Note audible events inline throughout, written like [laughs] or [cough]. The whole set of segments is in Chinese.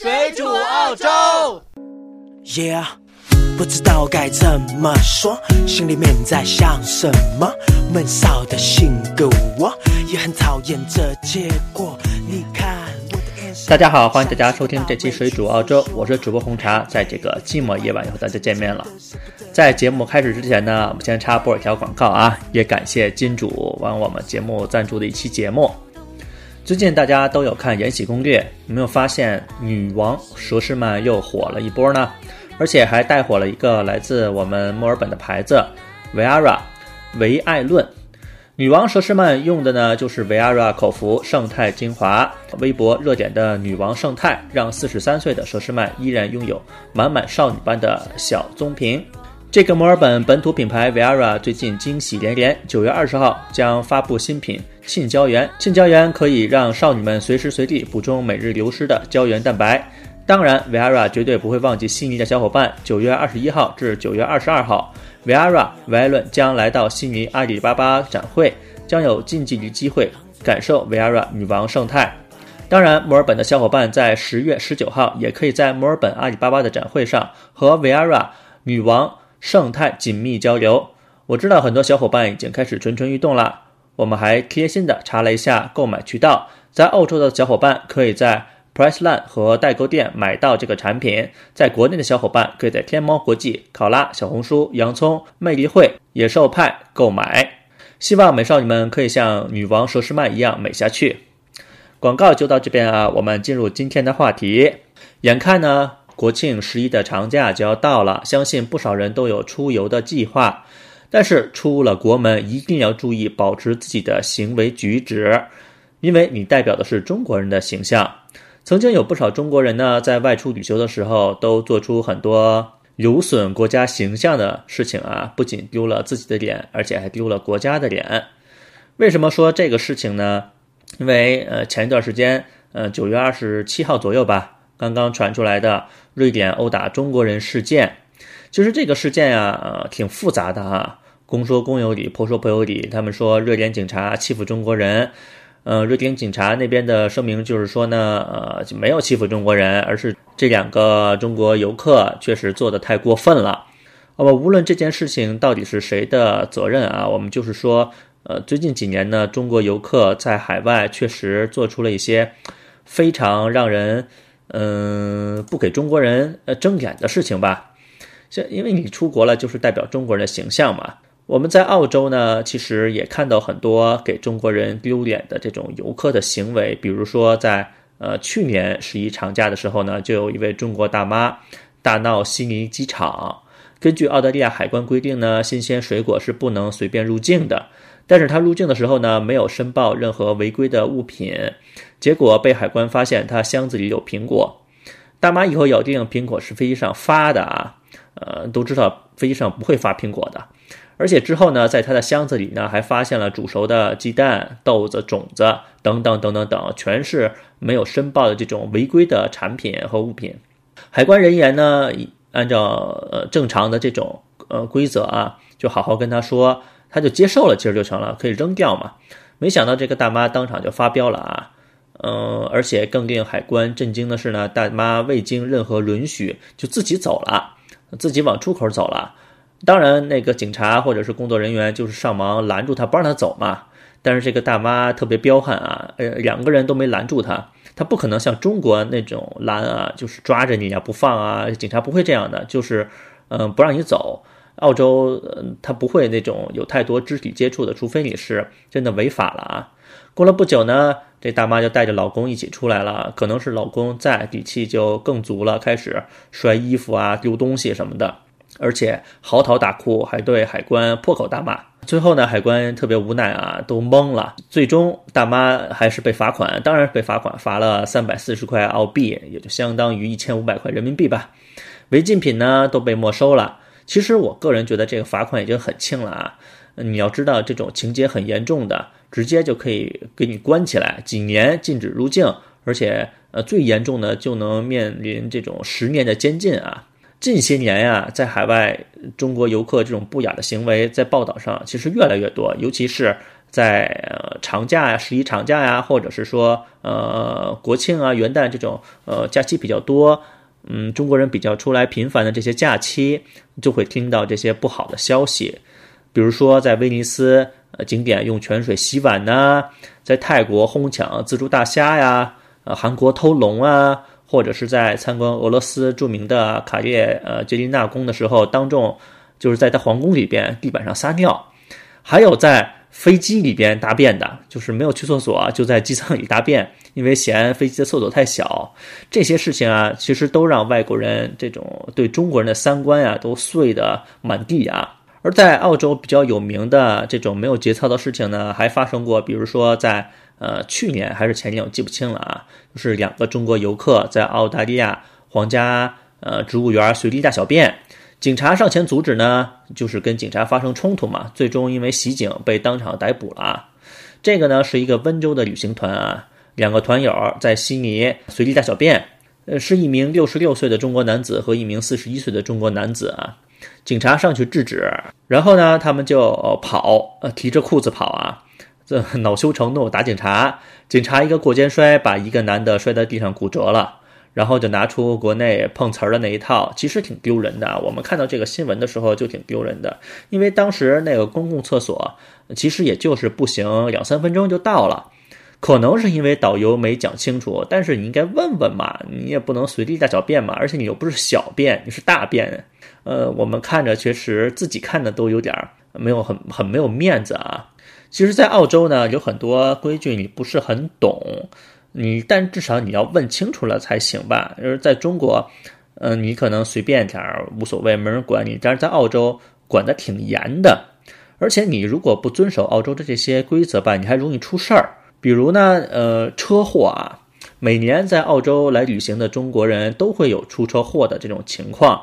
水煮澳洲。Yeah，不知道该怎么说，心里面在想什么。闷骚的性格，我也很讨厌这结果。你看我的眼神大家好，欢迎大家收听这期《水煮澳洲》，我是主播红茶，在这个寂寞夜晚又和大家见面了。在节目开始之前呢，我们先插播一条广告啊，也感谢金主往我们节目赞助的一期节目。最近大家都有看《延禧攻略》，有没有发现女王佘诗曼又火了一波呢？而且还带火了一个来自我们墨尔本的牌子 Viara 维爱论。女王佘诗曼用的呢就是 Viara 口服胜肽精华，微博热点的女王胜肽让四十三岁的佘诗曼依然拥有满满少女般的小棕瓶。这个墨尔本本土品牌 Viara 最近惊喜连连，九月二十号将发布新品沁胶原。沁胶原可以让少女们随时随地补充每日流失的胶原蛋白。当然，Viara 绝对不会忘记悉尼的小伙伴。九月二十一号至九月二十二号，Viara 维艾论将来到悉尼阿里巴巴展会，将有近距离机会感受 Viara 女王胜肽。当然，墨尔本的小伙伴在十月十九号也可以在墨尔本阿里巴巴的展会上和 Viara 女王胜肽紧密交流。我知道很多小伙伴已经开始蠢蠢欲动了。我们还贴心的查了一下购买渠道，在澳洲的小伙伴可以在 Priceline 和代购店买到这个产品，在国内的小伙伴可以在天猫国际、考拉、小红书、洋葱、魅力会、野兽派购买。希望美少女们可以像女王佘诗曼一样美下去。广告就到这边啊，我们进入今天的话题。眼看呢，国庆十一的长假就要到了，相信不少人都有出游的计划。但是出了国门，一定要注意保持自己的行为举止，因为你代表的是中国人的形象。曾经有不少中国人呢，在外出旅游的时候，都做出很多有损国家形象的事情啊，不仅丢了自己的脸，而且还丢了国家的脸。为什么说这个事情呢？因为呃，前一段时间，呃，九月二十七号左右吧，刚刚传出来的瑞典殴打中国人事件。其实这个事件呀，挺复杂的哈。公说公有理，婆说婆有理。他们说瑞典警察欺负中国人，呃，瑞典警察那边的声明就是说呢，呃，就没有欺负中国人，而是这两个中国游客确实做的太过分了。那么无论这件事情到底是谁的责任啊，我们就是说，呃，最近几年呢，中国游客在海外确实做出了一些非常让人嗯、不给中国人呃睁眼的事情吧。像因为你出国了，就是代表中国人的形象嘛。我们在澳洲呢，其实也看到很多给中国人丢脸的这种游客的行为，比如说在呃去年十一长假的时候呢，就有一位中国大妈大闹悉尼机场。根据澳大利亚海关规定呢，新鲜水果是不能随便入境的，但是他入境的时候呢，没有申报任何违规的物品，结果被海关发现他箱子里有苹果。大妈以后咬定苹果是飞机上发的啊，呃，都知道飞机上不会发苹果的。而且之后呢，在他的箱子里呢，还发现了煮熟的鸡蛋、豆子、种子等等等等等，全是没有申报的这种违规的产品和物品。海关人员呢，按照呃正常的这种呃规则啊，就好好跟他说，他就接受了，其实就成了，可以扔掉嘛。没想到这个大妈当场就发飙了啊！嗯，而且更令海关震惊的是呢，大妈未经任何允许就自己走了，自己往出口走了。当然，那个警察或者是工作人员就是上忙拦住他，不让他走嘛。但是这个大妈特别彪悍啊，呃，两个人都没拦住他，他不可能像中国那种拦啊，就是抓着你啊不放啊，警察不会这样的，就是嗯、不让你走。澳洲，嗯，他不会那种有太多肢体接触的，除非你是真的违法了啊。过了不久呢，这大妈就带着老公一起出来了，可能是老公在，底气就更足了，开始摔衣服啊、丢东西什么的，而且嚎啕大哭，还对海关破口大骂。最后呢，海关特别无奈啊，都懵了。最终大妈还是被罚款，当然被罚款，罚了三百四十块澳币，也就相当于一千五百块人民币吧。违禁品呢都被没收了。其实我个人觉得这个罚款已经很轻了啊！你要知道，这种情节很严重的，直接就可以给你关起来，几年禁止入境，而且呃最严重的就能面临这种十年的监禁啊！近些年呀，在海外中国游客这种不雅的行为，在报道上其实越来越多，尤其是在呃长假呀、十一长假呀，或者是说呃国庆啊、元旦这种呃假期比较多，嗯，中国人比较出来频繁的这些假期，就会听到这些不好的消息，比如说在威尼斯呃景点用泉水洗碗呐，在泰国哄抢自助大虾呀，呃韩国偷龙啊，或者是在参观俄罗斯著名的卡列呃捷琳娜宫的时候，当众就是在他皇宫里边地板上撒尿，还有在。飞机里边大便的，就是没有去厕所，就在机舱里大便，因为嫌飞机的厕所太小。这些事情啊，其实都让外国人这种对中国人的三观啊，都碎的满地啊。而在澳洲比较有名的这种没有节操的事情呢，还发生过，比如说在呃去年还是前年，我记不清了啊，就是两个中国游客在澳大利亚皇家呃植物园随地大小便。警察上前阻止呢，就是跟警察发生冲突嘛，最终因为袭警被当场逮捕了啊。这个呢是一个温州的旅行团啊，两个团友在悉尼随地大小便，呃，是一名六十六岁的中国男子和一名四十一岁的中国男子啊。警察上去制止，然后呢，他们就跑，呃，提着裤子跑啊，这 [laughs] 恼羞成怒打警察，警察一个过肩摔，把一个男的摔在地上骨折了。然后就拿出国内碰瓷儿的那一套，其实挺丢人的。我们看到这个新闻的时候就挺丢人的，因为当时那个公共厕所其实也就是步行两三分钟就到了，可能是因为导游没讲清楚，但是你应该问问嘛，你也不能随地大小便嘛，而且你又不是小便，你是大便。呃，我们看着确实自己看的都有点没有很很没有面子啊。其实，在澳洲呢，有很多规矩你不是很懂。你但至少你要问清楚了才行吧。就是在中国，嗯，你可能随便点儿无所谓，没人管你。但是在澳洲管得挺严的，而且你如果不遵守澳洲的这些规则吧，你还容易出事儿。比如呢，呃，车祸啊，每年在澳洲来旅行的中国人都会有出车祸的这种情况，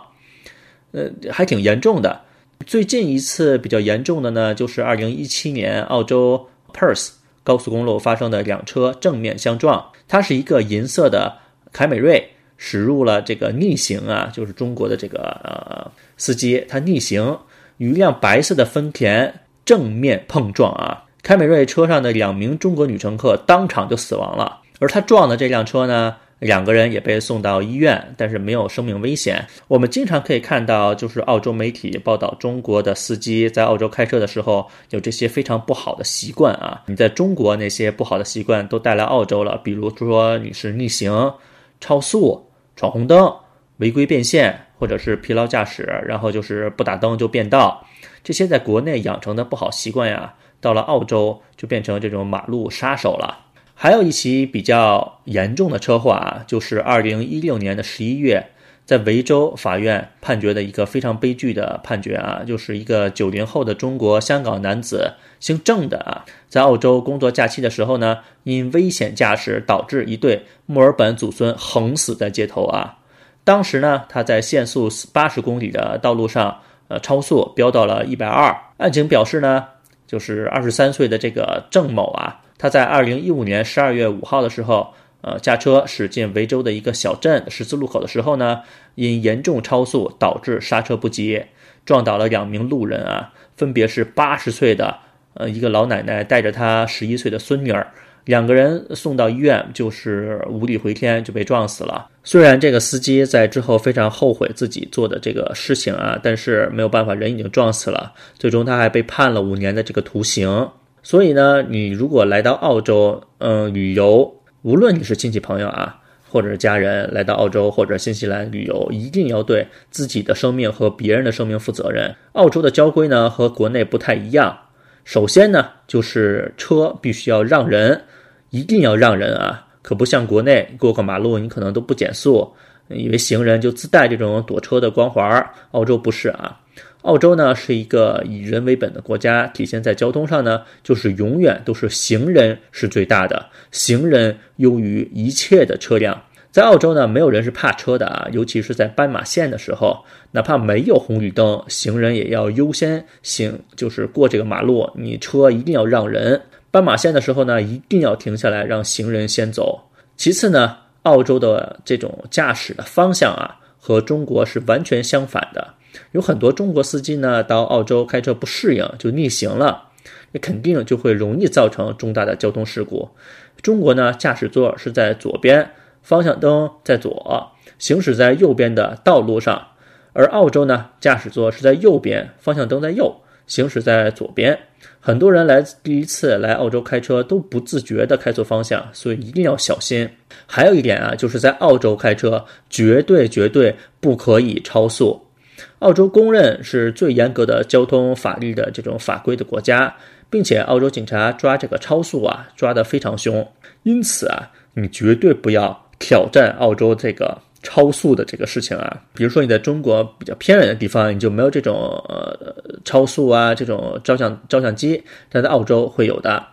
呃，还挺严重的。最近一次比较严重的呢，就是二零一七年澳洲 Perth。高速公路发生的两车正面相撞，它是一个银色的凯美瑞驶入了这个逆行啊，就是中国的这个呃司机他逆行与一辆白色的丰田正面碰撞啊，凯美瑞车上的两名中国女乘客当场就死亡了，而他撞的这辆车呢。两个人也被送到医院，但是没有生命危险。我们经常可以看到，就是澳洲媒体报道中国的司机在澳洲开车的时候有这些非常不好的习惯啊。你在中国那些不好的习惯都带来澳洲了，比如说你是逆行、超速、闯红灯、违规变线，或者是疲劳驾驶，然后就是不打灯就变道，这些在国内养成的不好习惯呀，到了澳洲就变成这种马路杀手了。还有一起比较严重的车祸啊，就是二零一六年的十一月，在维州法院判决的一个非常悲剧的判决啊，就是一个九零后的中国香港男子，姓郑的啊，在澳洲工作假期的时候呢，因危险驾驶导致一对墨尔本祖孙横死在街头啊。当时呢，他在限速八十公里的道路上，呃，超速飙到了一百二。案情表示呢，就是二十三岁的这个郑某啊。他在二零一五年十二月五号的时候，呃，驾车驶进维州的一个小镇十字路口的时候呢，因严重超速导致刹车不及，撞倒了两名路人啊，分别是八十岁的呃一个老奶奶带着她十一岁的孙女儿，两个人送到医院就是无力回天就被撞死了。虽然这个司机在之后非常后悔自己做的这个事情啊，但是没有办法，人已经撞死了，最终他还被判了五年的这个徒刑。所以呢，你如果来到澳洲，嗯，旅游，无论你是亲戚朋友啊，或者是家人来到澳洲或者新西兰旅游，一定要对自己的生命和别人的生命负责任。澳洲的交规呢和国内不太一样。首先呢，就是车必须要让人，一定要让人啊，可不像国内过个马路你可能都不减速，以为行人就自带这种躲车的光环。澳洲不是啊。澳洲呢是一个以人为本的国家，体现在交通上呢，就是永远都是行人是最大的，行人优于一切的车辆。在澳洲呢，没有人是怕车的啊，尤其是在斑马线的时候，哪怕没有红绿灯，行人也要优先行，就是过这个马路，你车一定要让人。斑马线的时候呢，一定要停下来让行人先走。其次呢，澳洲的这种驾驶的方向啊，和中国是完全相反的。有很多中国司机呢，到澳洲开车不适应，就逆行了。那肯定就会容易造成重大的交通事故。中国呢，驾驶座是在左边，方向灯在左，行驶在右边的道路上；而澳洲呢，驾驶座是在右边，方向灯在右，行驶在左边。很多人来第一次来澳洲开车都不自觉地开错方向，所以一定要小心。还有一点啊，就是在澳洲开车绝对绝对不可以超速。澳洲公认是最严格的交通法律的这种法规的国家，并且澳洲警察抓这个超速啊抓得非常凶。因此啊，你绝对不要挑战澳洲这个。超速的这个事情啊，比如说你在中国比较偏远的地方，你就没有这种呃超速啊这种照相照相机，但在澳洲会有的。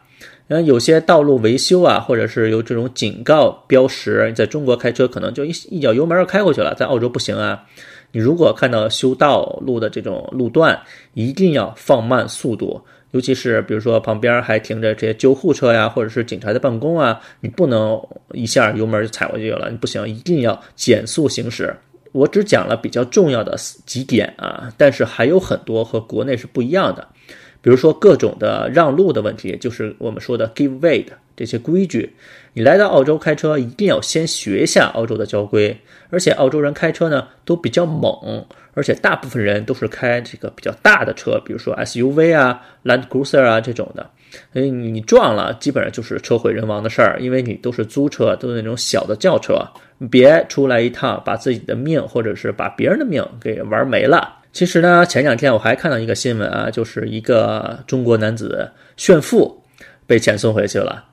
然后有些道路维修啊，或者是有这种警告标识，你在中国开车可能就一一脚油门就开过去了，在澳洲不行啊。你如果看到修道路的这种路段，一定要放慢速度。尤其是比如说旁边还停着这些救护车呀，或者是警察的办公啊，你不能一下油门就踩过去了，你不行，一定要减速行驶。我只讲了比较重要的几点啊，但是还有很多和国内是不一样的，比如说各种的让路的问题，就是我们说的 give way 的这些规矩。你来到澳洲开车，一定要先学一下澳洲的交规，而且澳洲人开车呢都比较猛。而且大部分人都是开这个比较大的车，比如说 SUV 啊、Land Cruiser 啊这种的，所以你撞了，基本上就是车毁人亡的事儿，因为你都是租车，都是那种小的轿车，别出来一趟把自己的命或者是把别人的命给玩没了。其实呢，前两天我还看到一个新闻啊，就是一个中国男子炫富被遣送回去了。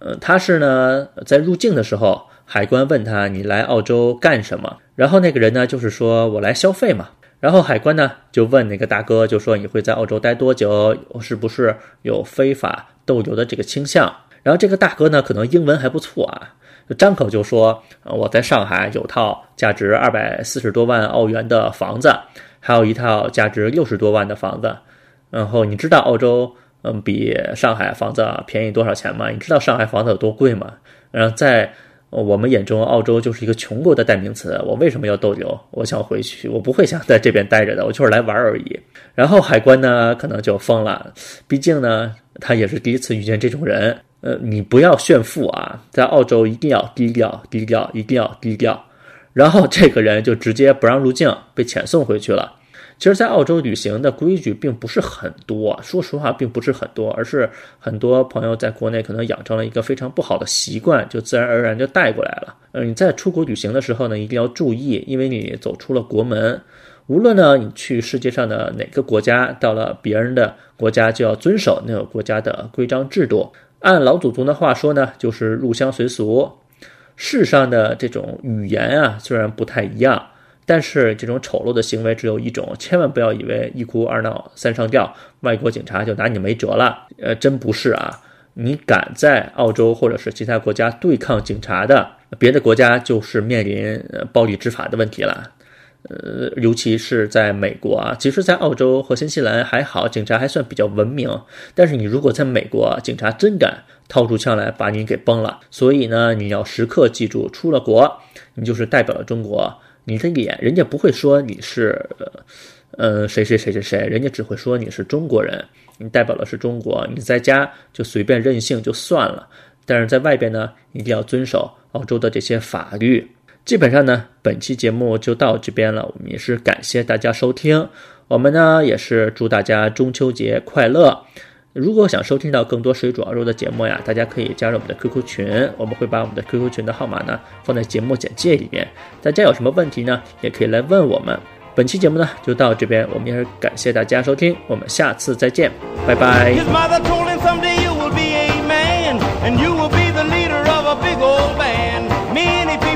呃，他是呢在入境的时候。海关问他：“你来澳洲干什么？”然后那个人呢，就是说我来消费嘛。然后海关呢就问那个大哥，就说你会在澳洲待多久？是不是有非法逗留的这个倾向？然后这个大哥呢，可能英文还不错啊，就张口就说：“我在上海有套价值二百四十多万澳元的房子，还有一套价值六十多万的房子。然后你知道澳洲嗯比上海房子便宜多少钱吗？你知道上海房子有多贵吗？然后在。”我们眼中，澳洲就是一个穷国的代名词。我为什么要逗留？我想回去，我不会想在这边待着的，我就是来玩而已。然后海关呢，可能就疯了，毕竟呢，他也是第一次遇见这种人。呃，你不要炫富啊，在澳洲一定要低调，低调，一定要低调。然后这个人就直接不让入境，被遣送回去了。其实，在澳洲旅行的规矩并不是很多，说实话，并不是很多，而是很多朋友在国内可能养成了一个非常不好的习惯，就自然而然就带过来了。嗯，你在出国旅行的时候呢，一定要注意，因为你走出了国门，无论呢你去世界上的哪个国家，到了别人的国家就要遵守那个国家的规章制度。按老祖宗的话说呢，就是入乡随俗。世上的这种语言啊，虽然不太一样。但是这种丑陋的行为只有一种，千万不要以为一哭二闹三上吊，外国警察就拿你没辙了。呃，真不是啊！你敢在澳洲或者是其他国家对抗警察的，别的国家就是面临暴力执法的问题了。呃，尤其是在美国啊，其实，在澳洲和新西兰还好，警察还算比较文明。但是你如果在美国，警察真敢掏出枪来把你给崩了。所以呢，你要时刻记住，出了国，你就是代表了中国。你的脸，人家不会说你是，呃，谁谁谁谁谁，人家只会说你是中国人，你代表的是中国。你在家就随便任性就算了，但是在外边呢，一定要遵守澳洲的这些法律。基本上呢，本期节目就到这边了。我们也是感谢大家收听，我们呢也是祝大家中秋节快乐。如果想收听到更多水煮熬肉的节目呀，大家可以加入我们的 QQ 群，我们会把我们的 QQ 群的号码呢放在节目简介里面。大家有什么问题呢，也可以来问我们。本期节目呢就到这边，我们也是感谢大家收听，我们下次再见，拜拜。Many people